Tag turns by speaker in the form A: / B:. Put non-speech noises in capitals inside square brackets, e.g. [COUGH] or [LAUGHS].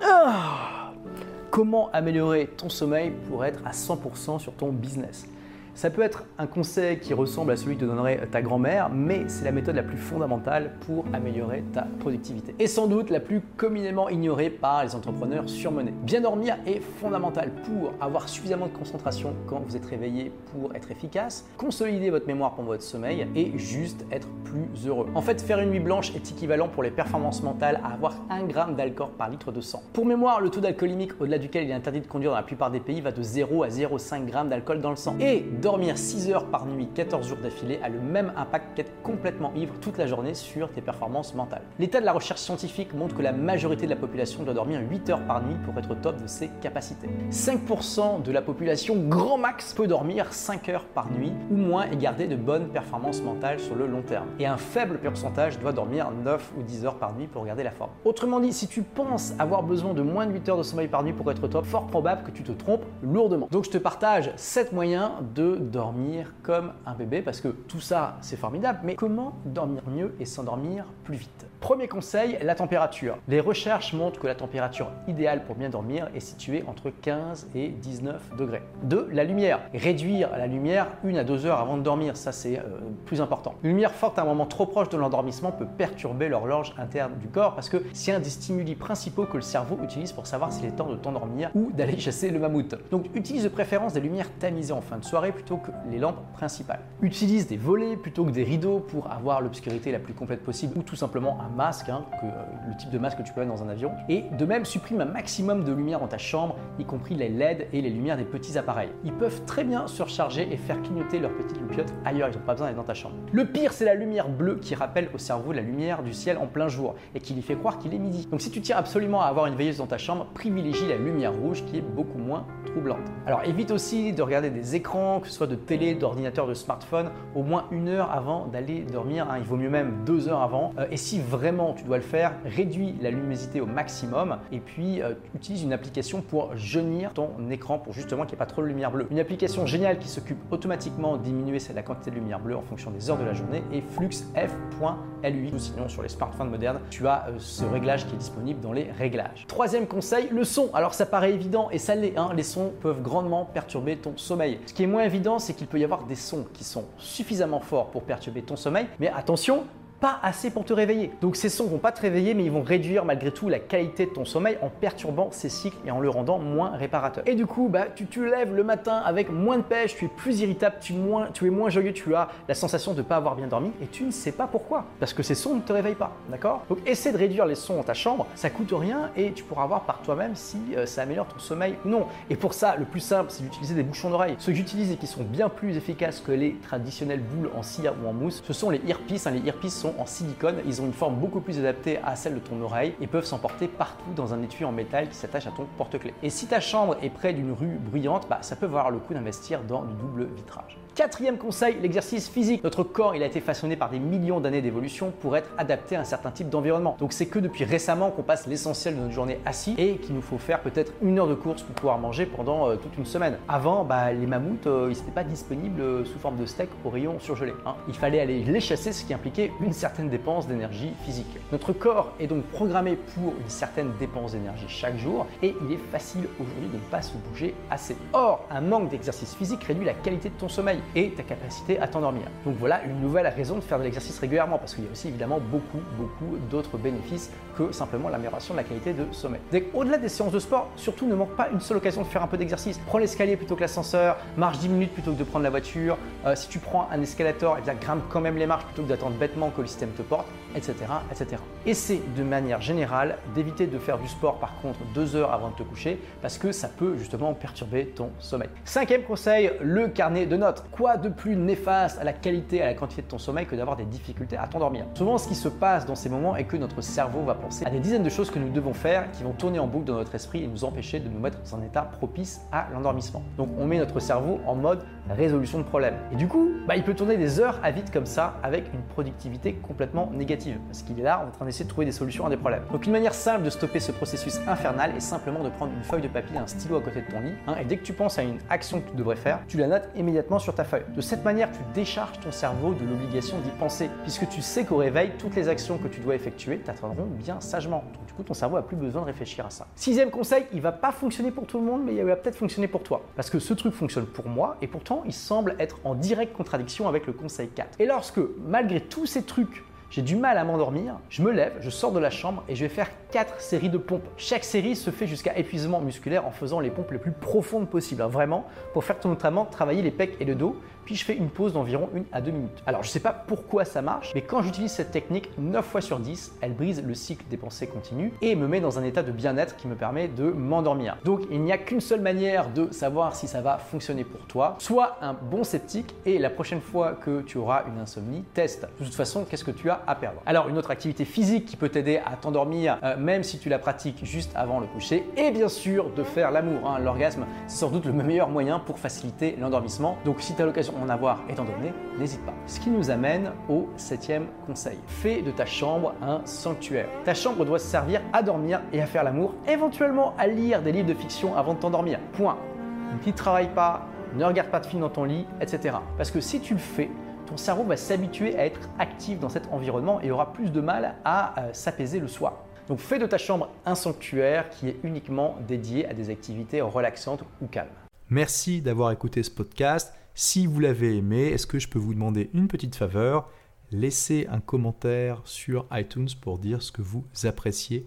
A: Ah. Comment améliorer ton sommeil pour être à 100% sur ton business? Ça peut être un conseil qui ressemble à celui que te donnerait ta grand-mère, mais c'est la méthode la plus fondamentale pour améliorer ta productivité. Et sans doute la plus communément ignorée par les entrepreneurs surmenés. Bien dormir est fondamental pour avoir suffisamment de concentration quand vous êtes réveillé pour être efficace, consolider votre mémoire pour votre sommeil et juste être plus heureux. En fait, faire une nuit blanche est équivalent pour les performances mentales à avoir 1 gramme d'alcool par litre de sang. Pour mémoire, le taux d'alcoolimique au-delà duquel il est interdit de conduire dans la plupart des pays va de 0 à 0,5 g d'alcool dans le sang. Dormir 6 heures par nuit, 14 jours d'affilée, a le même impact qu'être complètement ivre toute la journée sur tes performances mentales. L'état de la recherche scientifique montre que la majorité de la population doit dormir 8 heures par nuit pour être au top de ses capacités. 5% de la population grand max peut dormir 5 heures par nuit ou moins et garder de bonnes performances mentales sur le long terme. Et un faible pourcentage doit dormir 9 ou 10 heures par nuit pour garder la forme. Autrement dit, si tu penses avoir besoin de moins de 8 heures de sommeil par nuit pour être au top, fort probable que tu te trompes lourdement. Donc je te partage 7 moyens de dormir comme un bébé parce que tout ça c'est formidable, mais comment dormir mieux et s'endormir plus vite? Premier conseil, la température. Les recherches montrent que la température idéale pour bien dormir est située entre 15 et 19 degrés. 2. La lumière. Réduire la lumière une à deux heures avant de dormir, ça c'est euh, plus important. Une lumière forte à un moment trop proche de l'endormissement peut perturber l'horloge interne du corps parce que c'est un des stimuli principaux que le cerveau utilise pour savoir s'il est temps de t'endormir ou d'aller [LAUGHS] chasser le mammouth. Donc utilise de préférence des lumières tamisées en fin de soirée plutôt que les lampes principales. Utilise des volets plutôt que des rideaux pour avoir l'obscurité la plus complète possible ou tout simplement un masque, hein, euh, le type de masque que tu peux mettre dans un avion. Et de même, supprime un maximum de lumière dans ta chambre, y compris les LED et les lumières des petits appareils. Ils peuvent très bien surcharger et faire clignoter leurs petites loupiottes ailleurs, ils n'ont pas besoin d'être dans ta chambre. Le pire, c'est la lumière bleue qui rappelle au cerveau la lumière du ciel en plein jour et qui lui fait croire qu'il est midi. Donc si tu tiens absolument à avoir une veilleuse dans ta chambre, privilégie la lumière rouge qui est beaucoup moins troublante. Alors évite aussi de regarder des écrans, que ce soit de télé, d'ordinateur, de smartphone, au moins une heure avant d'aller dormir. Hein. Il vaut mieux même deux heures avant. Euh, et si vraiment tu dois le faire, réduis la luminosité au maximum et puis euh, utilise une application pour jeunir ton écran pour justement qu'il n'y ait pas trop de lumière bleue. Une application géniale qui s'occupe automatiquement de diminuer la quantité de lumière bleue en fonction des heures de la journée est fluxf.lui. Ou sinon sur les smartphones modernes, tu as euh, ce réglage qui est disponible dans les réglages. Troisième conseil, le son. Alors ça paraît évident et ça l'est. Hein. Les sons peuvent grandement perturber ton sommeil. Ce qui est moins évident, c'est qu'il peut y avoir des sons qui sont suffisamment forts pour perturber ton sommeil. Mais attention, pas assez pour te réveiller. Donc ces sons vont pas te réveiller, mais ils vont réduire malgré tout la qualité de ton sommeil en perturbant ces cycles et en le rendant moins réparateur. Et du coup, bah, tu te lèves le matin avec moins de pêche, tu es plus irritable, tu, moins, tu es moins joyeux, tu as la sensation de ne pas avoir bien dormi et tu ne sais pas pourquoi. Parce que ces sons ne te réveillent pas, d'accord? Donc essaie de réduire les sons dans ta chambre, ça coûte rien et tu pourras voir par toi-même si euh, ça améliore ton sommeil ou non. Et pour ça, le plus simple, c'est d'utiliser des bouchons d'oreille. Ceux que j'utilise et qui sont bien plus efficaces que les traditionnelles boules en cire ou en mousse, ce sont les earpieces. Hein. Les earpieces sont en silicone. Ils ont une forme beaucoup plus adaptée à celle de ton oreille et peuvent s'emporter partout dans un étui en métal qui s'attache à ton porte-clés. Et si ta chambre est près d'une rue bruyante, bah, ça peut valoir le coup d'investir dans du double vitrage. Quatrième conseil, l'exercice physique. Notre corps, il a été façonné par des millions d'années d'évolution pour être adapté à un certain type d'environnement. Donc c'est que depuis récemment qu'on passe l'essentiel de notre journée assis et qu'il nous faut faire peut-être une heure de course pour pouvoir manger pendant euh, toute une semaine. Avant, bah, les mammouths, euh, ils n'étaient pas disponibles euh, sous forme de steak au rayon surgelé. Hein. Il fallait aller les chasser, ce qui impliquait une certaine dépense d'énergie physique. Notre corps est donc programmé pour une certaine dépense d'énergie chaque jour et il est facile aujourd'hui de ne pas se bouger assez. Or, un manque d'exercice physique réduit la qualité de ton sommeil et ta capacité à t'endormir. Donc voilà une nouvelle raison de faire de l'exercice régulièrement parce qu'il y a aussi évidemment beaucoup, beaucoup d'autres bénéfices que simplement l'amélioration de la qualité de sommeil. Au-delà des séances de sport, surtout ne manque pas une seule occasion de faire un peu d'exercice. Prends l'escalier plutôt que l'ascenseur, marche 10 minutes plutôt que de prendre la voiture. Euh, si tu prends un escalator, eh bien grimpe quand même les marches plutôt que d'attendre bêtement que le système te porte, etc. etc. De manière générale d'éviter de faire du sport par contre deux heures avant de te coucher parce que ça peut justement perturber ton sommeil. Cinquième conseil, le carnet de notes. Quoi de plus néfaste à la qualité à la quantité de ton sommeil que d'avoir des difficultés à t'endormir? Souvent ce qui se passe dans ces moments est que notre cerveau va penser à des dizaines de choses que nous devons faire qui vont tourner en boucle dans notre esprit et nous empêcher de nous mettre dans un état propice à l'endormissement. Donc on met notre cerveau en mode résolution de problème. Et du coup, bah, il peut tourner des heures à vide comme ça avec une productivité complètement négative parce qu'il est là en train d'essayer de trouver des solutions à des problèmes. Donc une manière simple de stopper ce processus infernal est simplement de prendre une feuille de papier, un stylo à côté de ton lit hein, et dès que tu penses à une action que tu devrais faire, tu la notes immédiatement sur ta feuille. De cette manière, tu décharges ton cerveau de l'obligation d'y penser, puisque tu sais qu'au réveil, toutes les actions que tu dois effectuer t'atteindront bien sagement. Du coup, ton cerveau a plus besoin de réfléchir à ça. Sixième conseil, il va pas fonctionner pour tout le monde, mais il va peut-être fonctionner pour toi. Parce que ce truc fonctionne pour moi, et pourtant, il semble être en directe contradiction avec le conseil 4. Et lorsque, malgré tous ces trucs, j'ai du mal à m'endormir, je me lève, je sors de la chambre et je vais faire 4 séries de pompes. Chaque série se fait jusqu'à épuisement musculaire en faisant les pompes les plus profondes possibles, hein, vraiment, pour faire notamment travailler les pecs et le dos. Puis je fais une pause d'environ 1 à 2 minutes. Alors je ne sais pas pourquoi ça marche, mais quand j'utilise cette technique, 9 fois sur 10, elle brise le cycle des pensées continues et me met dans un état de bien-être qui me permet de m'endormir. Donc il n'y a qu'une seule manière de savoir si ça va fonctionner pour toi. Sois un bon sceptique et la prochaine fois que tu auras une insomnie, teste. De toute façon, qu'est-ce que tu as à perdre Alors une autre activité physique qui peut t'aider à t'endormir, euh, même si tu la pratiques juste avant le coucher, et bien sûr de faire l'amour. Hein. L'orgasme, c'est sans doute le meilleur moyen pour faciliter l'endormissement. Donc si tu as l'occasion d'en avoir étant donné, n'hésite pas. Ce qui nous amène au septième conseil. Fais de ta chambre un sanctuaire. Ta chambre doit servir à dormir et à faire l'amour, éventuellement à lire des livres de fiction avant de t'endormir. Point. Ne travaille pas, ne regarde pas de film dans ton lit, etc. Parce que si tu le fais, ton cerveau va s'habituer à être actif dans cet environnement et aura plus de mal à euh, s'apaiser le soir. Donc fais de ta chambre un sanctuaire qui est uniquement dédié à des activités relaxantes ou calmes.
B: Merci d'avoir écouté ce podcast. Si vous l'avez aimé, est-ce que je peux vous demander une petite faveur? Laissez un commentaire sur iTunes pour dire ce que vous appréciez